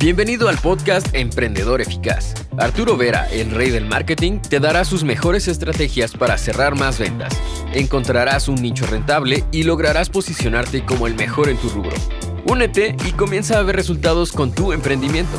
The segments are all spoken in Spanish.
Bienvenido al podcast Emprendedor Eficaz. Arturo Vera, el rey del marketing, te dará sus mejores estrategias para cerrar más ventas. Encontrarás un nicho rentable y lograrás posicionarte como el mejor en tu rubro. Únete y comienza a ver resultados con tu emprendimiento.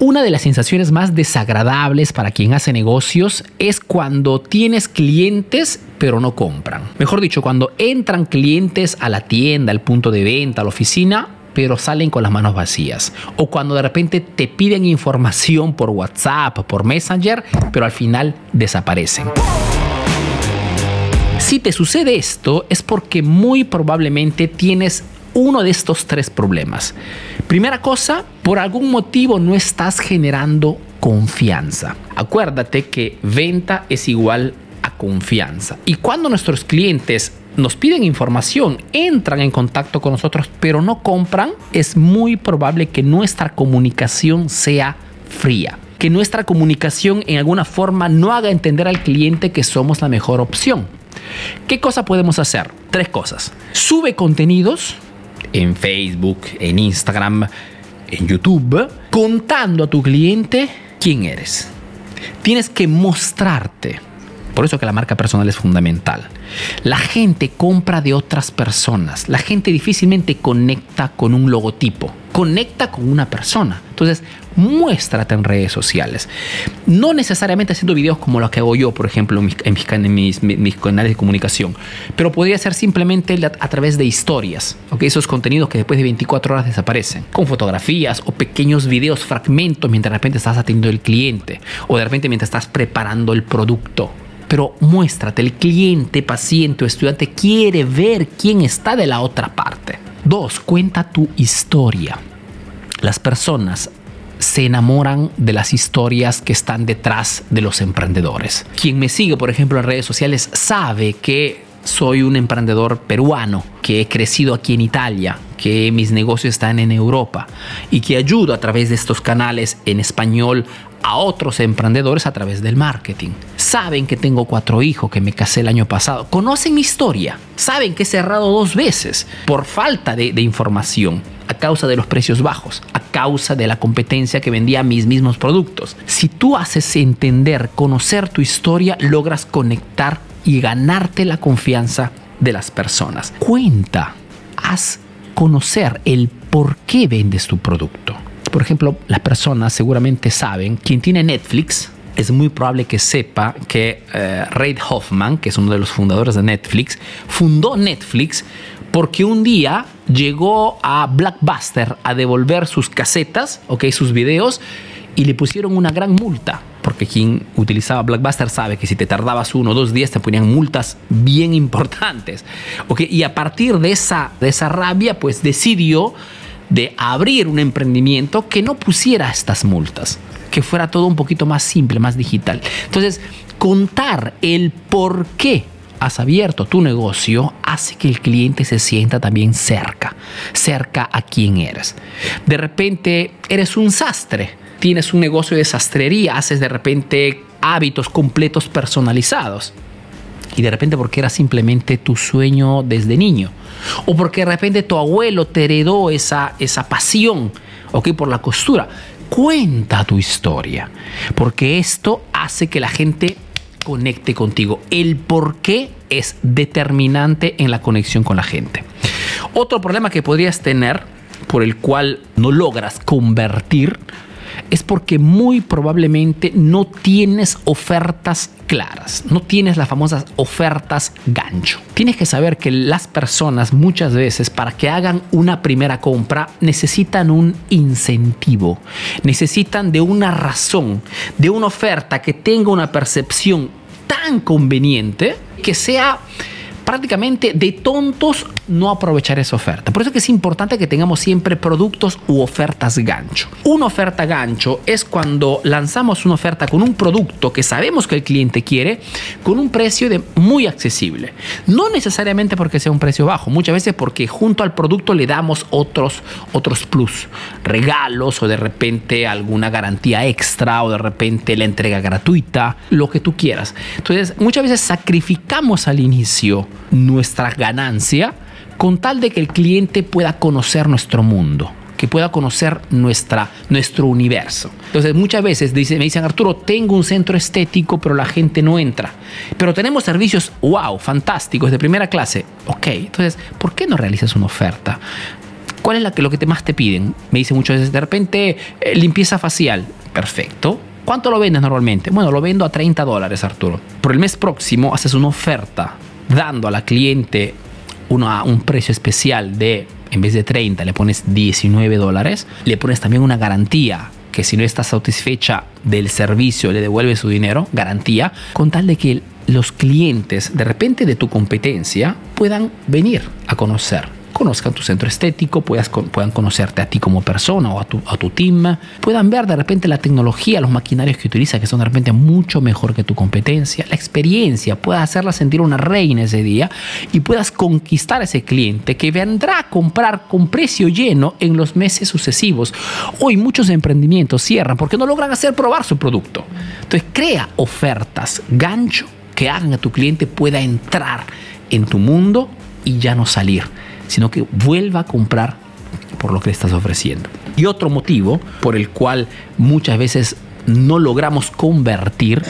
Una de las sensaciones más desagradables para quien hace negocios es cuando tienes clientes pero no compran. Mejor dicho, cuando entran clientes a la tienda, al punto de venta, a la oficina, pero salen con las manos vacías. O cuando de repente te piden información por WhatsApp, por Messenger, pero al final desaparecen. Si te sucede esto es porque muy probablemente tienes uno de estos tres problemas. Primera cosa, por algún motivo no estás generando confianza. Acuérdate que venta es igual a confianza. Y cuando nuestros clientes nos piden información, entran en contacto con nosotros, pero no compran, es muy probable que nuestra comunicación sea fría. Que nuestra comunicación en alguna forma no haga entender al cliente que somos la mejor opción. ¿Qué cosa podemos hacer? Tres cosas. Sube contenidos en Facebook, en Instagram, en YouTube, contando a tu cliente quién eres. Tienes que mostrarte. Por eso que la marca personal es fundamental. La gente compra de otras personas. La gente difícilmente conecta con un logotipo. Conecta con una persona. Entonces, muéstrate en redes sociales. No necesariamente haciendo videos como lo que hago yo, por ejemplo, en mis, mis, canales de comunicación, pero podría ser simplemente a, través de historias, ¿okay? esos contenidos que después de 24 horas desaparecen, con fotografías o pequeños videos, fragmentos mientras de repente estás atendiendo al cliente o de repente mientras estás preparando el producto pero muéstrate, el cliente, paciente o estudiante quiere ver quién está de la otra parte. Dos, cuenta tu historia. Las personas se enamoran de las historias que están detrás de los emprendedores. Quien me sigue, por ejemplo, en redes sociales sabe que soy un emprendedor peruano, que he crecido aquí en Italia, que mis negocios están en Europa y que ayudo a través de estos canales en español a otros emprendedores a través del marketing. Saben que tengo cuatro hijos, que me casé el año pasado. Conocen mi historia. Saben que he cerrado dos veces por falta de, información a causa de los precios bajos, a causa de la competencia que vendía mis mismos productos. Si tú haces entender, conocer tu historia, logras conectar y ganarte la confianza de las personas. Cuenta, haz conocer el por qué vendes tu producto. Por ejemplo, las personas seguramente saben, quien tiene Netflix, es muy probable que sepa que uh, Reid Hoffman, que es uno de los fundadores de Netflix, fundó Netflix porque un día llegó a Blackbuster a devolver sus casetas, okay, sus videos, y le pusieron una gran multa. Porque quien utilizaba Blackbuster sabe que si te tardabas uno o dos días te ponían multas bien importantes. Okay, y a partir de esa, de esa rabia, pues decidió de abrir un emprendimiento que no pusiera estas multas, que fuera todo un poquito más simple, más digital. Entonces, contar el por qué has abierto tu negocio hace que el cliente se sienta también cerca, cerca a quien eres. De repente eres un sastre, tienes un negocio de sastrería, haces de repente hábitos completos personalizados y de repente porque era simplemente tu sueño desde niño o porque de repente tu abuelo te heredó esa, esa pasión por la costura. Cuenta tu historia, porque esto hace que la gente conecte contigo. El por qué es determinante en la conexión con la gente. Otro problema que podrías tener, por el cual no logras convertir es porque muy probablemente no tienes ofertas claras, no tienes las famosas ofertas gancho. Tienes que saber que las personas muchas veces para que hagan una primera compra necesitan un incentivo, necesitan de una razón, de una oferta que tenga una percepción tan conveniente que sea prácticamente de tontos no aprovechar esa oferta. Por eso que es importante que tengamos siempre productos u ofertas gancho. Una oferta gancho es cuando lanzamos una oferta con un producto que sabemos que el cliente quiere con un precio de muy accesible. No necesariamente porque sea un precio bajo, muchas veces porque junto al producto le damos otros otros plus, regalos o de repente alguna garantía extra o de repente la entrega gratuita, lo que tú quieras. Entonces, muchas veces sacrificamos al inicio nuestra ganancia con tal de que el cliente pueda conocer nuestro mundo, que pueda conocer nuestra, nuestro universo. Entonces muchas veces dice, me dicen, Arturo, tengo un centro estético, pero la gente no entra. Pero tenemos servicios, wow, fantásticos, de primera clase. Ok, entonces, ¿por qué no realizas una oferta? ¿Cuál es la que, lo que te más te piden? Me dicen muchas veces, de repente, eh, limpieza facial. Perfecto. ¿Cuánto lo vendes normalmente? Bueno, lo vendo a 30 dólares, Arturo. Por el mes próximo haces una oferta dando a la cliente un precio especial de, en vez de 30, le pones 19 dólares, le pones también una garantía que si no está satisfecha del servicio le devuelve su dinero, garantía, con tal de que los clientes de repente de tu competencia puedan venir a conocer conozcan tu centro estético, puedan conocerte a ti como persona o a tu, a tu team, puedan ver de repente la tecnología, los maquinarios que utiliza, que son de repente mucho mejor que tu competencia, la experiencia, puedas hacerla sentir una reina ese día y puedas conquistar a ese cliente que vendrá a comprar con precio lleno en los meses sucesivos. Hoy muchos emprendimientos cierran porque no logran hacer probar su producto. Entonces crea ofertas, gancho, que hagan a tu cliente pueda entrar en tu mundo y ya no salir sino que vuelva a comprar por lo que le estás ofreciendo. Y otro motivo por el cual muchas veces no logramos convertir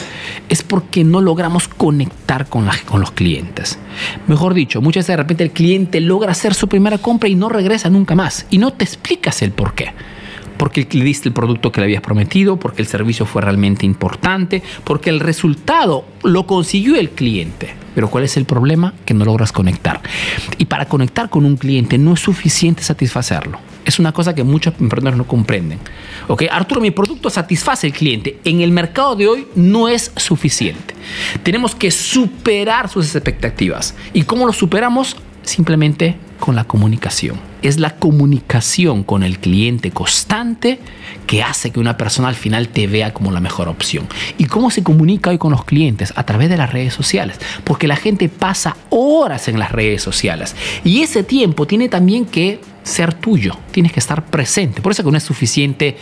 es porque no logramos conectar con, con los clientes. Mejor dicho, muchas veces de repente el cliente logra hacer su primera compra y no regresa nunca más y no te explicas el por qué porque le diste el producto que le habías prometido, porque el servicio fue realmente importante, porque el resultado lo consiguió el cliente. Pero ¿cuál es el problema? Que no logras conectar. Y para conectar con un cliente no es suficiente satisfacerlo. Es una cosa que muchos emprendedores no comprenden. ¿Ok? Arturo, mi producto satisface al cliente. En el mercado de hoy no es suficiente. Tenemos que superar sus expectativas. ¿Y cómo lo superamos? Simplemente con la comunicación. Es la comunicación con el cliente constante que hace que una persona al final te vea como la mejor opción. ¿Y cómo se comunica hoy con los clientes? A través de las redes sociales. Porque la gente pasa horas en las redes sociales. Y ese tiempo tiene también que ser tuyo. Tienes que estar presente. Por eso no es suficiente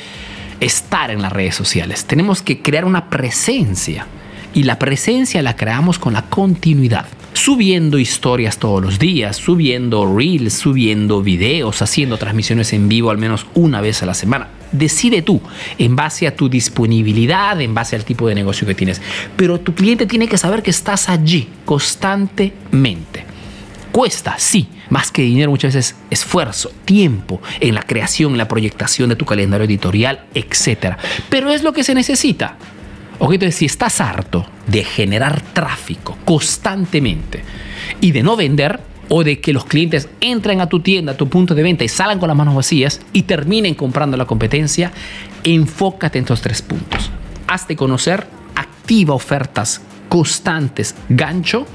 estar en las redes sociales. Tenemos que crear una presencia. Y la presencia la creamos con la continuidad subiendo historias todos los días, subiendo reels, subiendo videos, haciendo transmisiones en vivo al menos una vez a la semana. Decide tú, en base a tu disponibilidad, en base al tipo de negocio que tienes. Pero tu cliente tiene que saber que estás allí constantemente. Cuesta, sí, más que dinero, muchas veces esfuerzo, tiempo en la creación, en la proyectación de tu calendario editorial, etc. Pero es lo que se necesita. Entonces si estás harto de generar tráfico constantemente y de no vender, o de que los clientes entren a tu tienda, a tu punto de venta y salgan con las manos vacías y terminen comprando la competencia, enfócate en estos tres puntos. Hazte conocer, activa ofertas constantes, gancho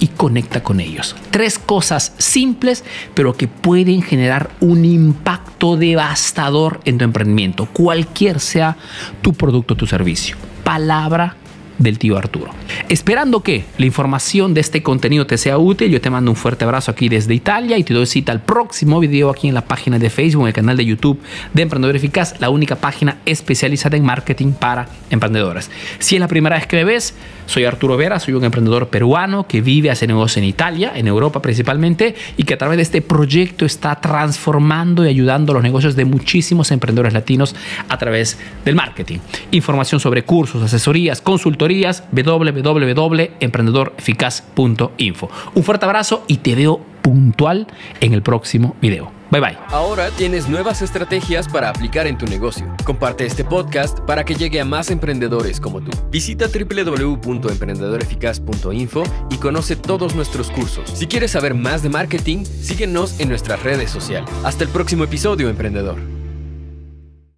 y conecta con ellos. Tres cosas simples, pero que pueden generar un impacto devastador en tu emprendimiento, cualquier sea tu producto o tu servicio palabra del tío Arturo. Esperando que la información de este contenido te sea útil, yo te mando un fuerte abrazo aquí desde Italia y te doy cita al próximo video aquí en la página de Facebook, en el canal de YouTube de Emprendedor Eficaz, la única página especializada en marketing para emprendedores. Si es la primera vez que me ves, soy Arturo Vera, soy un emprendedor peruano que vive, hace negocio en Italia, en Europa principalmente, y que a través de este proyecto está transformando y ayudando a los negocios de muchísimos emprendedores latinos a través del marketing. Información sobre cursos, asesorías, consultorías, www.emprendedoreficaz.info. Un fuerte abrazo y te veo puntual en el próximo video. Bye bye. Ahora tienes nuevas estrategias para aplicar en tu negocio. Comparte este podcast para que llegue a más emprendedores como tú. Visita www.emprendedoreficaz.info y conoce todos nuestros cursos. Si quieres saber más de marketing, síguenos en nuestras redes sociales. Hasta el próximo episodio, emprendedor.